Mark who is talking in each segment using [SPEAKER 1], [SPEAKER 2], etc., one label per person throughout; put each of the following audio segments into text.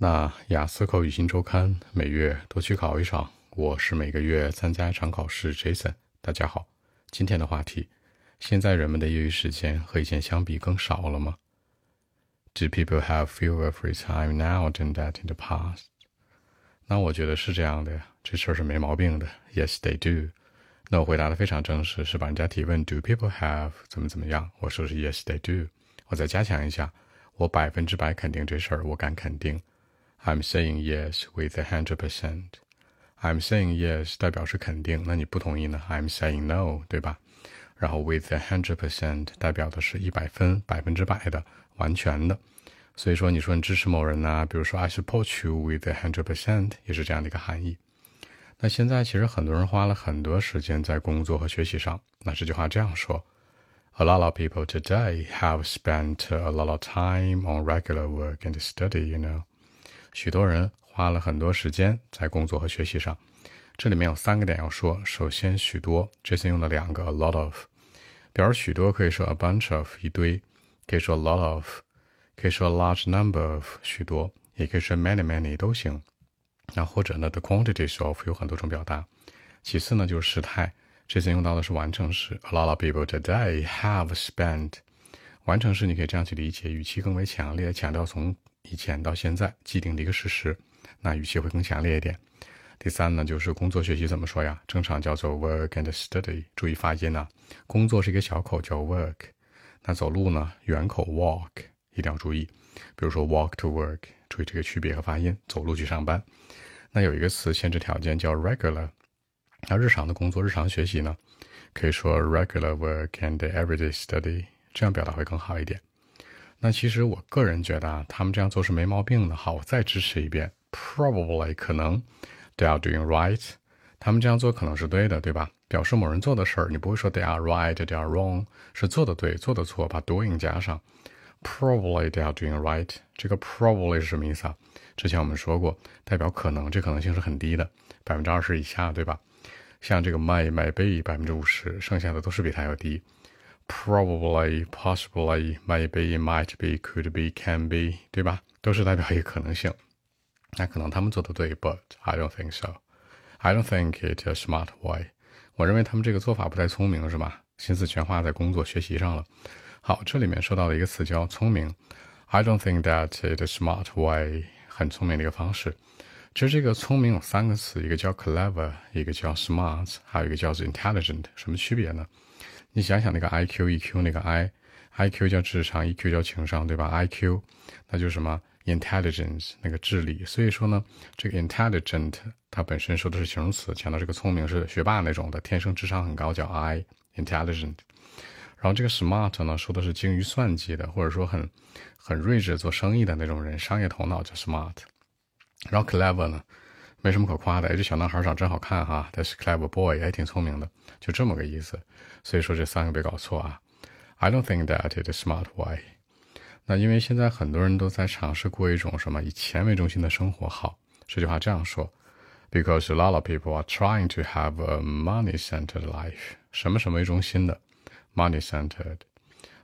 [SPEAKER 1] 那雅思口语新周刊每月都去考一场，我是每个月参加一场考试。Jason，大家好，今天的话题：现在人们的业余时间和以前相比更少了吗？Do people have fewer free time now than that in the past？那我觉得是这样的呀，这事儿是没毛病的。Yes, they do。那我回答的非常正式，是把人家提问 Do people have 怎么怎么样？我说是 Yes, they do。我再加强一下，我百分之百肯定这事儿，我敢肯定。I'm saying yes with a hundred percent. I'm saying yes 代表是肯定，那你不同意呢？I'm saying no，对吧？然后 with a hundred percent 代表的是一百分，百分之百的，完全的。所以说，你说你支持某人呢？比如说 I support you with a hundred percent，也是这样的一个含义。那现在其实很多人花了很多时间在工作和学习上。那这句话这样说：A lot of people today have spent a lot of time on regular work and study. You know. 许多人花了很多时间在工作和学习上，这里面有三个点要说。首先，许多这次用了两个 a lot of，表示许多可以说 a bunch of 一堆，可以说 a lot of，可以说 a large number of 许多，也可以说 many many 都行。那或者呢，the quantities of 有很多种表达。其次呢，就是时态，这次用到的是完成时，a lot of people today have spent。完成时你可以这样去理解，语气更为强烈，强调从。以前到现在既定的一个事实，那语气会更强烈一点。第三呢，就是工作学习怎么说呀？正常叫做 work and study，注意发音啊。工作是一个小口叫 work，那走路呢，圆口 walk，一定要注意。比如说 walk to work，注意这个区别和发音。走路去上班。那有一个词限制条件叫 regular，那日常的工作、日常学习呢，可以说 regular work and everyday study，这样表达会更好一点。那其实我个人觉得啊，他们这样做是没毛病的。好，我再支持一遍，probably 可能，they are doing right，他们这样做可能是对的，对吧？表示某人做的事儿，你不会说 they are right，they are wrong，是做的对，做的错，把 doing 加上，probably they are doing right。这个 probably 是什么意思啊？之前我们说过，代表可能，这可能性是很低的，百分之二十以下，对吧？像这个 my my be 百分之五十，剩下的都是比它要低。Probably, possibly, maybe, might be, could be, can be，对吧？都是代表一个可能性。那可能他们做的对，but I don't think so. I don't think it's a smart way. 我认为他们这个做法不太聪明，是吧？心思全花在工作学习上了。好，这里面说到的一个词叫聪明。I don't think that it's a smart way，很聪明的一个方式。其实这个聪明有三个词，一个叫 clever，一个叫 smart，还有一个叫做 intelligent。什么区别呢？你想想那个 I Q E Q 那个 I，I Q 叫智商，E Q 叫情商，对吧？I Q 那就是什么 intelligence 那个智力。所以说呢，这个 intelligent 它本身说的是形容词，强调这个聪明是学霸那种的，天生智商很高，叫 I intelligent。然后这个 smart 呢，说的是精于算计的，或者说很很睿智做生意的那种人，商业头脑叫 smart。然后 clever 呢？没什么可夸的，哎，这小男孩长真好看哈，他是 clever boy，也挺聪明的，就这么个意思。所以说这三个别搞错啊。I don't think that it's smart way。那因为现在很多人都在尝试过一种什么以钱为中心的生活。好，这句话这样说：Because a lot of people are trying to have a money-centered life，什么什么为中心的，money-centered。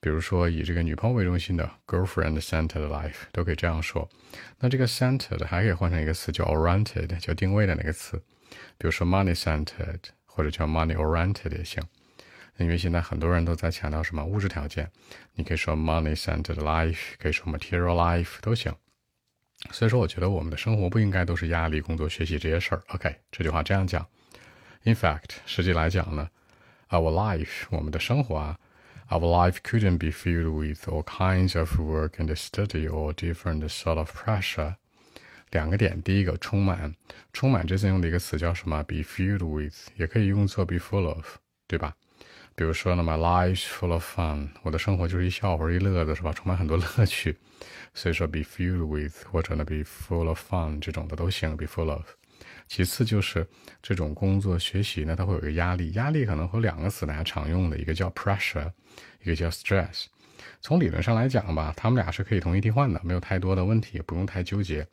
[SPEAKER 1] 比如说以这个女朋友为中心的 girlfriend-centered life 都可以这样说。那这个 centered 还可以换成一个词叫 oriented，叫定位的那个词。比如说 money-centered 或者叫 money-oriented 也行。因为现在很多人都在强调什么物质条件，你可以说 money-centered life，可以说 material life 都行。所以说，我觉得我们的生活不应该都是压力、工作、学习这些事儿。OK，这句话这样讲。In fact，实际来讲呢，our life 我们的生活啊。Our life couldn't be filled with all kinds of work and study or different sort of pressure。两个点，第一个充满，充满这次用的一个词叫什么？be filled with，也可以用作 be full of，对吧？比如说呢，my life full of fun，我的生活就是一笑话一乐的，是吧？充满很多乐趣，所以说 be filled with 或者呢 be full of fun 这种的都行，be full of。 其次就是这种工作学习呢，它会有一个压力，压力可能会有两个词大家常用的，一个叫 pressure，一个叫 stress。从理论上来讲吧，他们俩是可以同义替换的，没有太多的问题，不用太纠结。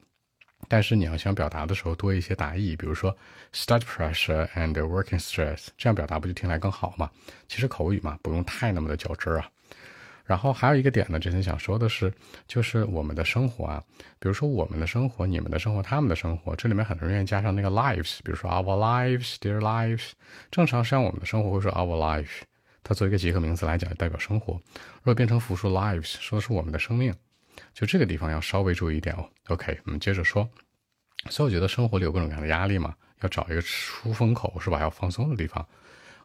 [SPEAKER 1] 但是你要想表达的时候多一些达意，比如说 study pressure and working stress，这样表达不就听来更好吗？其实口语嘛，不用太那么的较真儿啊。然后还有一个点呢，之前想说的是，就是我们的生活啊，比如说我们的生活、你们的生活、他们的生活，这里面很多人愿意加上那个 lives，比如说 our lives, their lives。正常实际上我们的生活会说 our life，它作为一个集合名词来讲，代表生活。如果变成复数 lives，说的是我们的生命，就这个地方要稍微注意一点哦。OK，我们接着说。所以我觉得生活里有各种各样的压力嘛，要找一个出风口是吧？要放松的地方。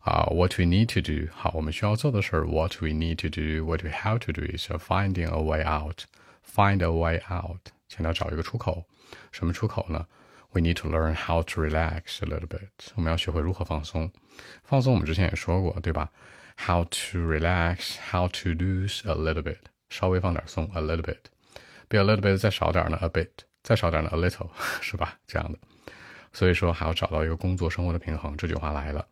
[SPEAKER 1] 啊、uh,，what we need to do，好，我们需要做的事儿，what we need to do，what we have to do is finding a way out，find a way out，强调找一个出口。什么出口呢？We need to learn how to relax a little bit，我们要学会如何放松。放松我们之前也说过，对吧？How to relax，how to lose a little bit，稍微放点松，a little bit，比 a little bit 再少点呢，a bit，再少点呢，a little，是吧？这样的。所以说还要找到一个工作生活的平衡。这句话来了。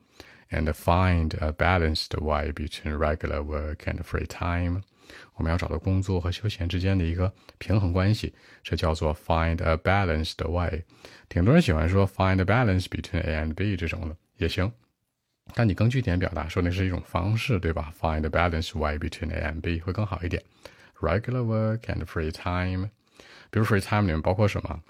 [SPEAKER 1] and find a balanced way between regular work and free time。我们要找到工作和休闲之间的一个平衡关系，这叫做 find a balanced way。挺多人喜欢说 find a balance between A and B 这种的也行，但你更具体点表达说那是一种方式，对吧？Find a balanced way between A and B 会更好一点。Regular work and free time，比如 free time 里面包括什么？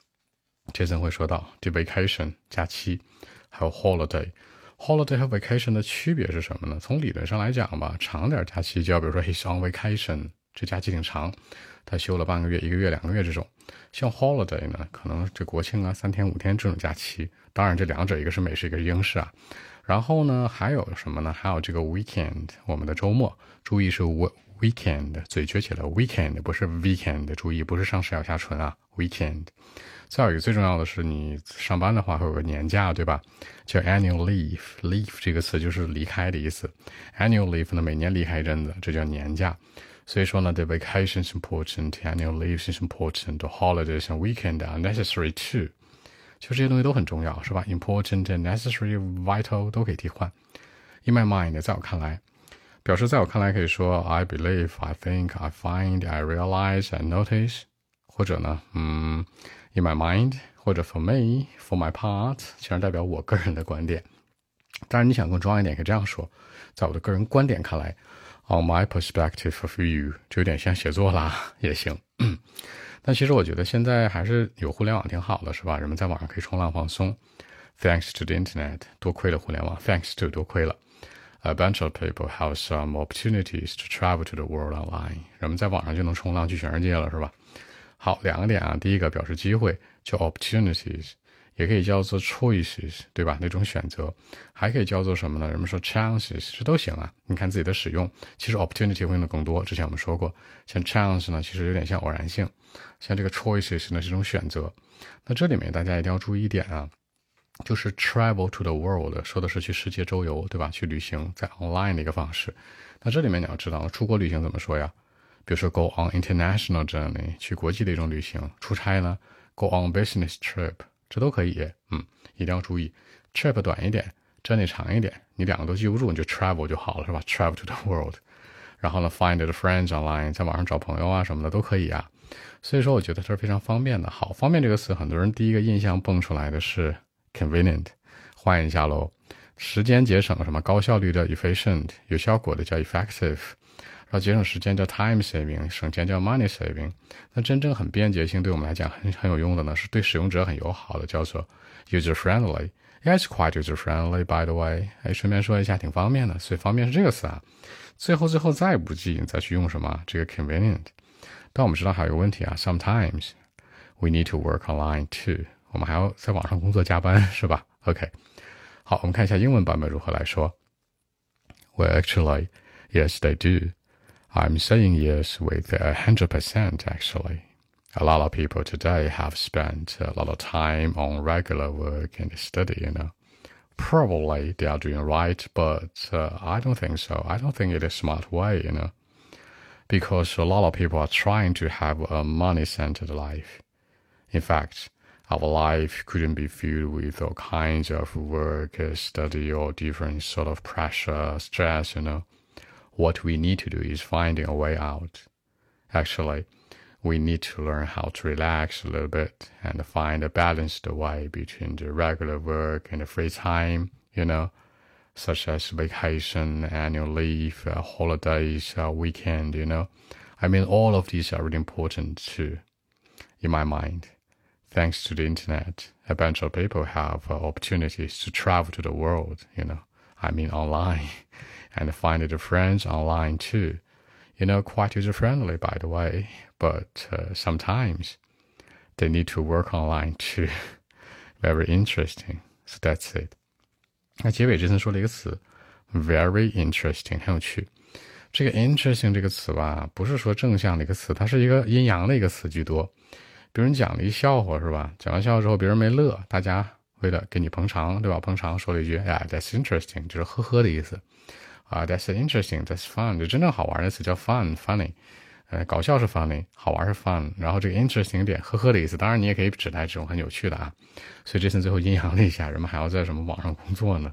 [SPEAKER 1] Jason 会说到，这 vacation 假期，还有 holiday。 Holiday 和 vacation 的区别是什么呢？从理论上来讲吧，长点假期就要比如说 he's on vacation，这假期挺长，他休了半个月、一个月、两个月这种。像 holiday 呢，可能这国庆啊、三天五天这种假期。当然这两者一个是美式，一个是英式啊。然后呢，还有什么呢？还有这个 weekend，我们的周末。注意是 weekend，嘴撅起来，weekend 不是 weekend，注意不是上齿咬下唇啊，weekend。再有一个最重要的是，你上班的话会有个年假，对吧？叫 annual leave。leave 这个词就是离开的意思。annual leave 呢，每年离开一阵子，这叫年假。所以说呢，the vacation is important, annual leave is important，the holidays and weekend are necessary too。就这些东西都很重要，是吧？important, and necessary, vital 都可以替换。In my mind，在我看来，表示在我看来可以说 I believe, I think, I find, I realize, I notice，或者呢，嗯。In my mind，或者 for me，for my part，其实代表我个人的观点。当然，你想更装一点，可以这样说：在我的个人观点看来，on my perspective of view，就有点像写作啦，也行。但其实我觉得现在还是有互联网挺好的，是吧？人们在网上可以冲浪放松。Thanks to the internet，多亏了互联网。Thanks to 多亏了。A bunch of people have some opportunities to travel to the world online。人们在网上就能冲浪去全世界了，是吧？好，两个点啊，第一个表示机会叫 opportunities，也可以叫做 choices，对吧？那种选择，还可以叫做什么呢？人们说 chances，这都行啊。你看自己的使用，其实 opportunity 会用的更多。之前我们说过，像 chance 呢，其实有点像偶然性；像这个 choices 呢，是一种选择。那这里面大家一定要注意一点啊，就是 travel to the world 说的是去世界周游，对吧？去旅行，在 online 的一个方式。那这里面你要知道，出国旅行怎么说呀？比如说，go on international journey，去国际的一种旅行；出差呢，go on business trip，这都可以。嗯，一定要注意，trip 短一点，journey 长一点。你两个都记不住，你就 travel 就好了，是吧？travel to the world。然后呢，find the friends online，在网上找朋友啊什么的都可以啊。所以说，我觉得这是非常方便的。好，方便这个词，很多人第一个印象蹦出来的是 convenient，换一下喽。时间节省什么？高效率的 efficient，有效果的叫 effective。然后节省时间叫 time saving，省钱叫 money saving。那真正很便捷性，对我们来讲很很有用的呢，是对使用者很友好的，叫做 user friendly。It's quite user friendly, by the way。哎，顺便说一下，挺方便的。所以方便是这个词啊。最后最后再不济，你再去用什么？这个 convenient。但我们知道还有一个问题啊，sometimes we need to work online too。我们还要在网上工作加班，是吧？OK。好，我们看一下英文版本如何来说。Well, actually, yes, they do. I'm saying yes with a hundred percent actually. A lot of people today have spent a lot of time on regular work and study, you know. Probably they are doing right, but uh, I don't think so. I don't think it is a smart way, you know. Because a lot of people are trying to have a money-centered life. In fact, our life couldn't be filled with all kinds of work, study, or different sort of pressure, stress, you know. What we need to do is finding a way out. Actually, we need to learn how to relax a little bit and find a balanced way between the regular work and the free time, you know. such as vacation, annual leave, uh, holidays, uh, weekend, you know. I mean, all of these are really important too, in my mind Thanks to the internet, a bunch of people have uh, opportunities to travel to the world, you know. I mean, online, and find their friends online too. You know, quite user friendly, by the way, but uh, sometimes they need to work online too. Very interesting. So that's it. 那结尾这次说了一个词，very interesting，很有趣。这个 interesting 这个词吧，不是说正向的一个词，它是一个阴阳的一个词居多。 比如你讲了一笑话是吧？讲完笑话之后别人没乐，大家为了给你捧场，对吧？捧场说了一句，哎，that's interesting，就是呵呵的意思。啊，that's interesting，that's fun，就真正好玩的词叫 fun，funny。呃，搞笑是 funny，好玩是 fun，然后这个 interesting 点呵呵的意思，当然你也可以指代这种很有趣的啊。所以这次最后阴阳了一下，人们还要在什么网上工作呢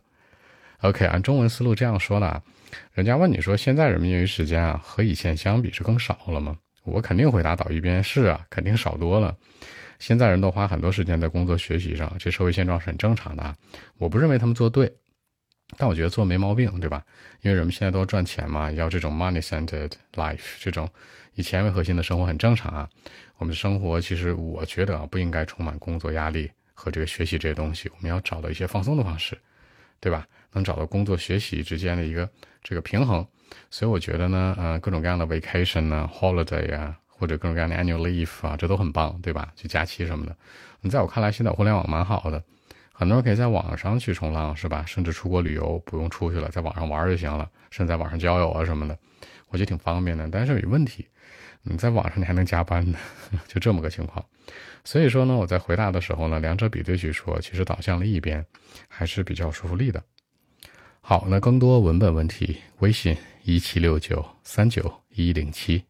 [SPEAKER 1] ？OK，按中文思路这样说的，人家问你说现在人们业余时间啊和以前相比是更少了吗？我肯定回答倒一边是啊，肯定少多了。现在人都花很多时间在工作学习上，这社会现状是很正常的啊。我不认为他们做对。但我觉得做没毛病，对吧？因为人们现在都赚钱嘛，要这种 money-centered life，这种以钱为核心的生活很正常啊。我们的生活其实我觉得啊，不应该充满工作压力和这个学习这些东西。我们要找到一些放松的方式，对吧？能找到工作学习之间的一个这个平衡。所以我觉得呢，呃，各种各样的 vacation 呢，holiday 啊，或者各种各样的 annual leave 啊，这都很棒，对吧？就假期什么的。你在我看来，现在互联网蛮好的。很多人可以在网上去冲浪，是吧？甚至出国旅游不用出去了，在网上玩就行了，甚至在网上交友啊什么的，我觉得挺方便的。但是有问题，你在网上你还能加班呢，就这么个情况。所以说呢，我在回答的时候呢，两者比对去说，其实导向了一边还是比较说服力的。好，那更多文本问题，微信一七六九三九一零七。